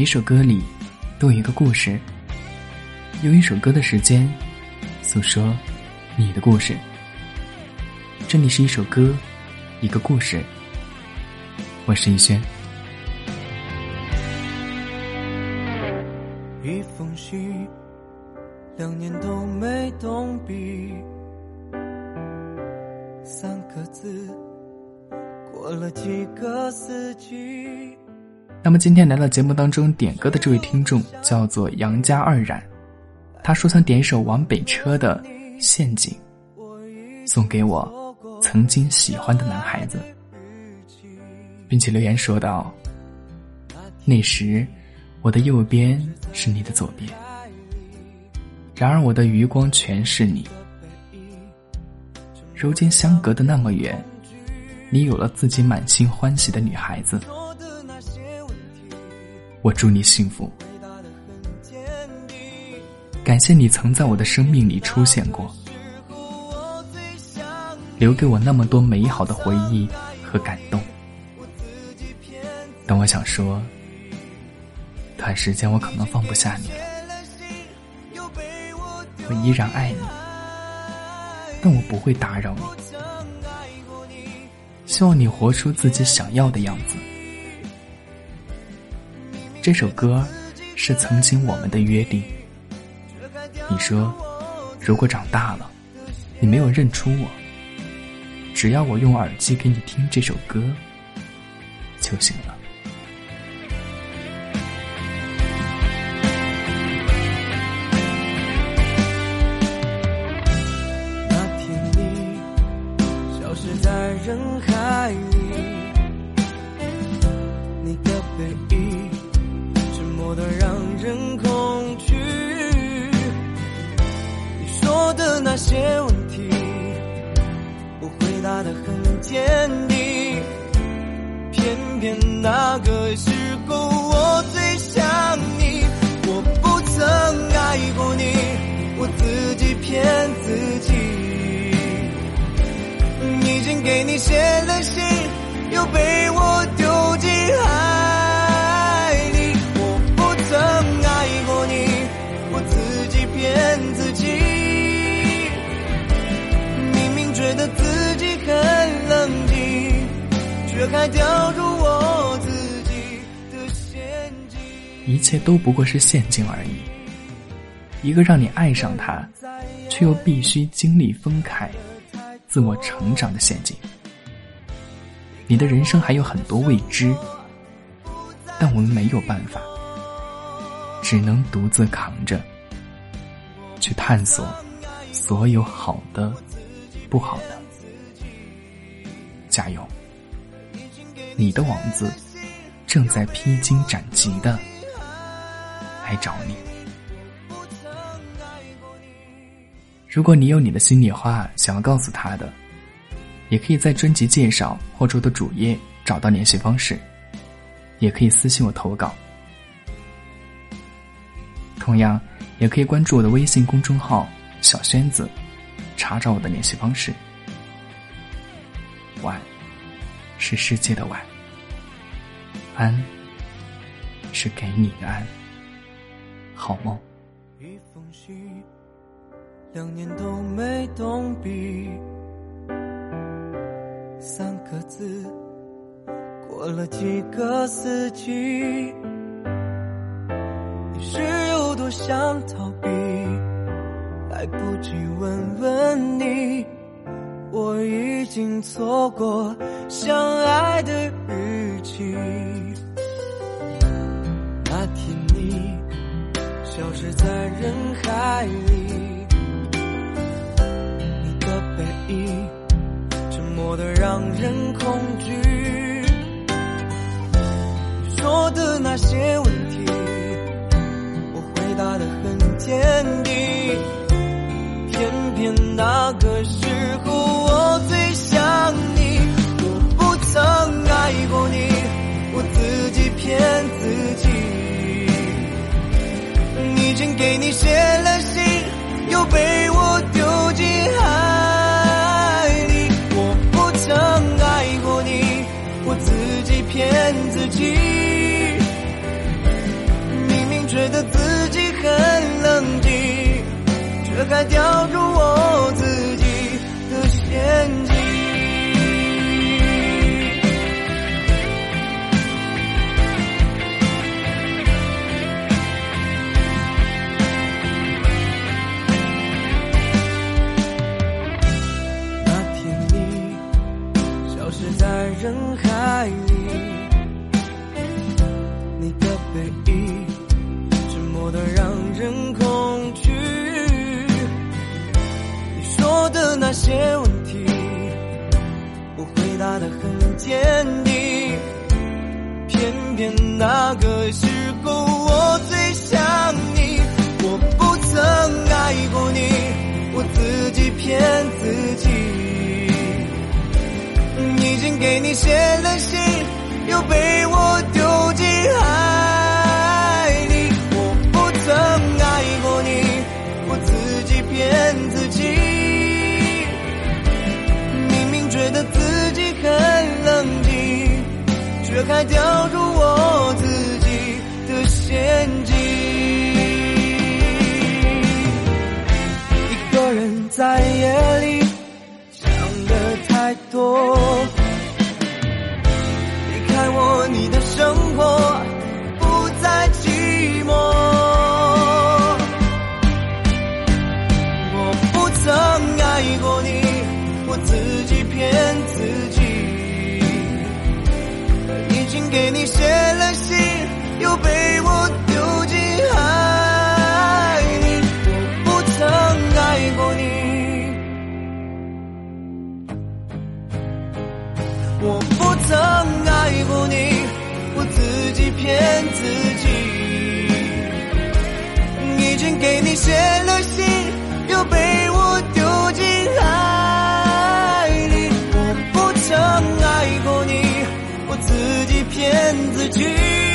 每一首歌里都有一个故事，用一首歌的时间诉说你的故事。这里是一首歌，一个故事。我是逸轩。一封信，两年都没动笔，三个字，过了几个四季。那么今天来到节目当中点歌的这位听众叫做杨家二冉，他说想点一首王北车的《陷阱》，送给我曾经喜欢的男孩子，并且留言说道：“那时我的右边是你的左边，然而我的余光全是你。如今相隔的那么远，你有了自己满心欢喜的女孩子。”我祝你幸福，感谢你曾在我的生命里出现过，留给我那么多美好的回忆和感动。但我想说，短时间我可能放不下你了。我依然爱你，但我不会打扰你。希望你活出自己想要的样子。这首歌是曾经我们的约定。你说，如果长大了，你没有认出我，只要我用耳机给你听这首歌就行了。那些问题，我回答的很坚定。偏偏那个时候我最想你，我不曾爱过你，我自己骗自己。已经给你写了信，又被我一切都不过是陷阱而已，一个让你爱上他，却又必须经历分开、自我成长的陷阱。你的人生还有很多未知，但我们没有办法，只能独自扛着，去探索所有好的、不好的。加油！你的王子正在披荆斩棘的来找你。如果你有你的心里话想要告诉他的，也可以在专辑介绍或者我的主页找到联系方式，也可以私信我投稿。同样，也可以关注我的微信公众号“小轩子”，查找我的联系方式。晚，是世界的晚。安，是给你的安。好梦。一封信，两年都没动笔，三个字，过了几个四季。你是有多想逃避？来不及问问你，我已经错过相爱的日期。消失在人海里，你的背影沉默的让人恐惧。你说的那些问题，我回答的很坚定。偏偏那个你写了信，又被我丢进海里。我不曾爱过你，我自己骗自己。明明觉得自己很冷静，却还掉入消失在人海里，你的背影沉默的让人恐惧。你说的那些问题，我回答的很坚定，偏偏那个时候我最想你。我不曾爱过你，我自己骗自己。已经给你写了信，又被我丢进海里。我不曾爱过你，我自己骗自己。明明觉得自己很冷静，却还掉入我自己的陷阱。一个人在给你写了信，又被我丢进海里。我不曾爱过你。我不曾爱过你，我自己骗自己，已经给你写了自己骗自己。